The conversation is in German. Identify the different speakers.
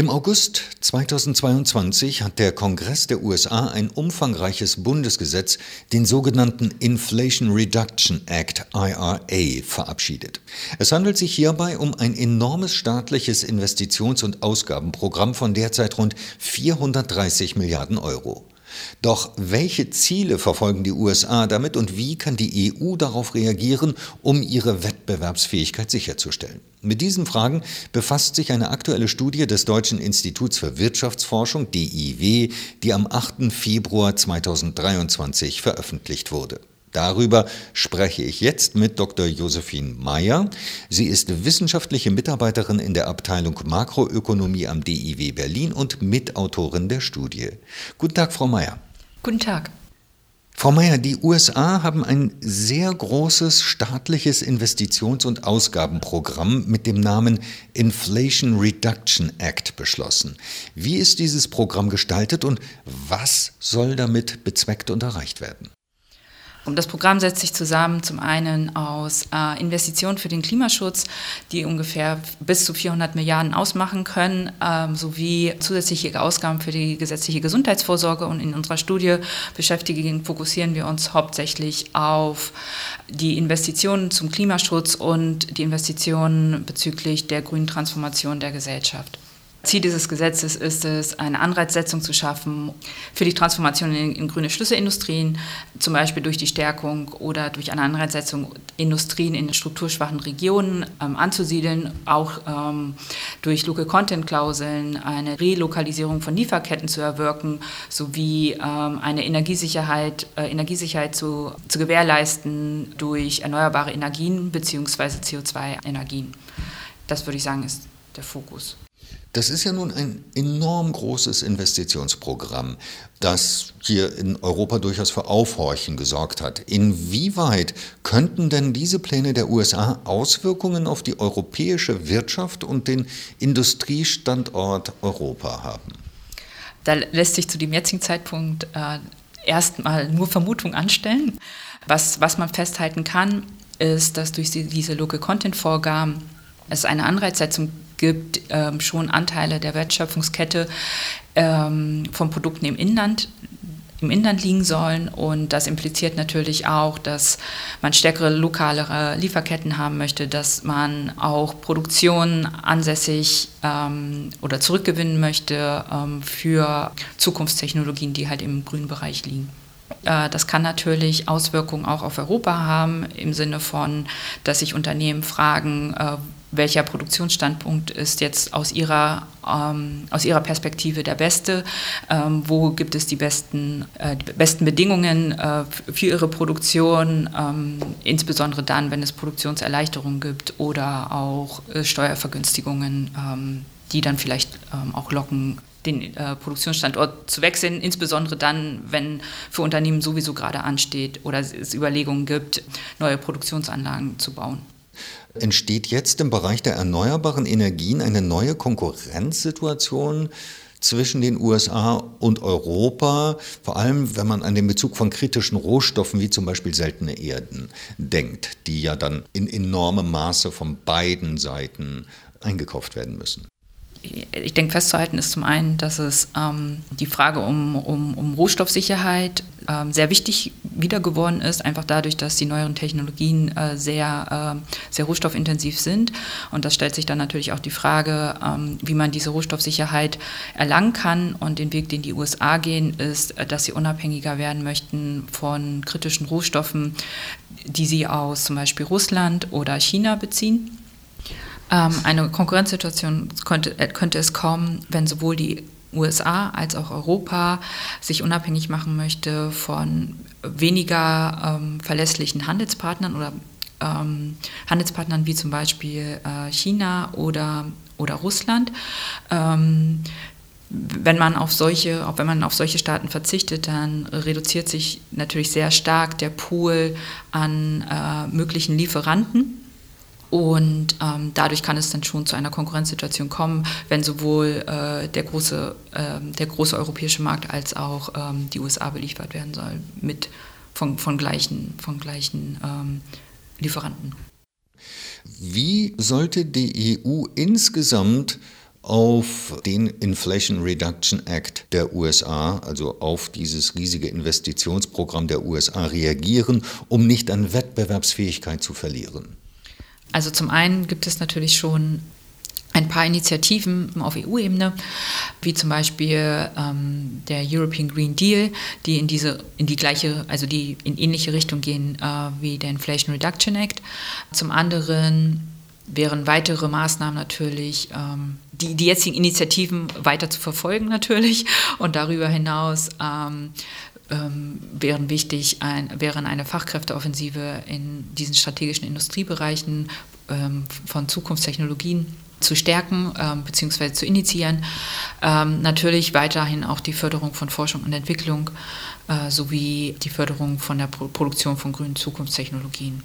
Speaker 1: Im August 2022 hat der Kongress der USA ein umfangreiches Bundesgesetz, den sogenannten Inflation Reduction Act IRA, verabschiedet. Es handelt sich hierbei um ein enormes staatliches Investitions- und Ausgabenprogramm von derzeit rund 430 Milliarden Euro. Doch welche Ziele verfolgen die USA damit und wie kann die EU darauf reagieren, um ihre Wettbewerbsfähigkeit sicherzustellen? Mit diesen Fragen befasst sich eine aktuelle Studie des Deutschen Instituts für Wirtschaftsforschung DIW, die am 8. Februar 2023 veröffentlicht wurde. Darüber spreche ich jetzt mit Dr. Josephine Meyer. Sie ist wissenschaftliche Mitarbeiterin in der Abteilung Makroökonomie am DIW Berlin und Mitautorin der Studie. Guten Tag, Frau Meyer.
Speaker 2: Guten Tag.
Speaker 1: Frau Meyer, die USA haben ein sehr großes staatliches Investitions- und Ausgabenprogramm mit dem Namen Inflation Reduction Act beschlossen. Wie ist dieses Programm gestaltet und was soll damit bezweckt und erreicht werden?
Speaker 2: Das Programm setzt sich zusammen zum einen aus äh, Investitionen für den Klimaschutz, die ungefähr bis zu 400 Milliarden ausmachen können, ähm, sowie zusätzliche Ausgaben für die gesetzliche Gesundheitsvorsorge. Und in unserer Studie beschäftigen, fokussieren wir uns hauptsächlich auf die Investitionen zum Klimaschutz und die Investitionen bezüglich der grünen Transformation der Gesellschaft. Ziel dieses Gesetzes ist es, eine Anreizsetzung zu schaffen für die Transformation in, in, grüne Schlüsselindustrien, zum Beispiel durch die Stärkung oder durch eine Anreizsetzung Industrien in strukturschwachen Regionen ähm, anzusiedeln, auch ähm, durch Local Content Klauseln eine Relokalisierung von Lieferketten zu erwirken, sowie ähm, eine Energiesicherheit, äh, Energiesicherheit zu, zu gewährleisten durch erneuerbare Energien bzw. CO2-Energien. Das würde ich sagen, ist der Fokus.
Speaker 1: Das ist ja nun ein enorm großes Investitionsprogramm, das hier in Europa durchaus für Aufhorchen gesorgt hat. Inwieweit könnten denn diese Pläne der USA Auswirkungen auf die europäische Wirtschaft und den Industriestandort Europa haben?
Speaker 2: Da lässt sich zu dem jetzigen Zeitpunkt äh, erstmal nur Vermutung anstellen. Was, was man festhalten kann, ist, dass durch diese Local Content Vorgaben es eine Anreizsetzung gibt, ähm, schon Anteile der Wertschöpfungskette ähm, von Produkten im Inland im Inland liegen sollen. Und das impliziert natürlich auch, dass man stärkere lokalere Lieferketten haben möchte, dass man auch Produktion ansässig ähm, oder zurückgewinnen möchte ähm, für Zukunftstechnologien, die halt im grünen Bereich liegen. Äh, das kann natürlich Auswirkungen auch auf Europa haben, im Sinne von, dass sich Unternehmen fragen, äh, welcher Produktionsstandpunkt ist jetzt aus Ihrer, ähm, aus Ihrer Perspektive der beste, ähm, wo gibt es die besten, äh, die besten Bedingungen äh, für Ihre Produktion, ähm, insbesondere dann, wenn es Produktionserleichterungen gibt oder auch äh, Steuervergünstigungen, ähm, die dann vielleicht ähm, auch locken, den äh, Produktionsstandort zu wechseln, insbesondere dann, wenn für Unternehmen sowieso gerade ansteht oder es Überlegungen gibt, neue Produktionsanlagen zu bauen.
Speaker 1: Entsteht jetzt im Bereich der erneuerbaren Energien eine neue Konkurrenzsituation zwischen den USA und Europa, vor allem wenn man an den Bezug von kritischen Rohstoffen wie zum Beispiel seltene Erden denkt, die ja dann in enormem Maße von beiden Seiten eingekauft werden müssen?
Speaker 2: Ich denke, festzuhalten ist zum einen, dass es ähm, die Frage um, um, um Rohstoffsicherheit ähm, sehr wichtig wieder geworden ist, einfach dadurch, dass die neueren Technologien äh, sehr, äh, sehr rohstoffintensiv sind. Und das stellt sich dann natürlich auch die Frage, ähm, wie man diese Rohstoffsicherheit erlangen kann. Und den Weg, den die USA gehen, ist, äh, dass sie unabhängiger werden möchten von kritischen Rohstoffen, die sie aus zum Beispiel Russland oder China beziehen. Ähm, eine Konkurrenzsituation könnte, äh, könnte es kommen, wenn sowohl die USA als auch Europa sich unabhängig machen möchte von weniger ähm, verlässlichen Handelspartnern oder ähm, Handelspartnern wie zum Beispiel äh, China oder, oder Russland. Ähm, wenn man auf solche, auch wenn man auf solche Staaten verzichtet, dann reduziert sich natürlich sehr stark der Pool an äh, möglichen Lieferanten und ähm, dadurch kann es dann schon zu einer Konkurrenzsituation kommen, wenn sowohl äh, der, große, äh, der große europäische Markt als auch ähm, die USA beliefert werden soll mit von, von gleichen, von gleichen ähm, Lieferanten.
Speaker 1: Wie sollte die EU insgesamt auf den Inflation Reduction Act der USA, also auf dieses riesige Investitionsprogramm der USA reagieren, um nicht an Wettbewerbsfähigkeit zu verlieren?
Speaker 2: Also zum einen gibt es natürlich schon ein paar Initiativen auf EU-Ebene, wie zum Beispiel ähm, der European Green Deal, die in diese in die gleiche, also die in ähnliche Richtung gehen äh, wie der Inflation Reduction Act. Zum anderen wären weitere Maßnahmen natürlich, ähm, die, die jetzigen Initiativen weiter zu verfolgen natürlich und darüber hinaus ähm, ähm, wären wichtig, ein, wären eine Fachkräfteoffensive in diesen strategischen Industriebereichen ähm, von Zukunftstechnologien zu stärken ähm, bzw. zu initiieren. Ähm, natürlich weiterhin auch die Förderung von Forschung und Entwicklung äh, sowie die Förderung von der Pro Produktion von grünen Zukunftstechnologien.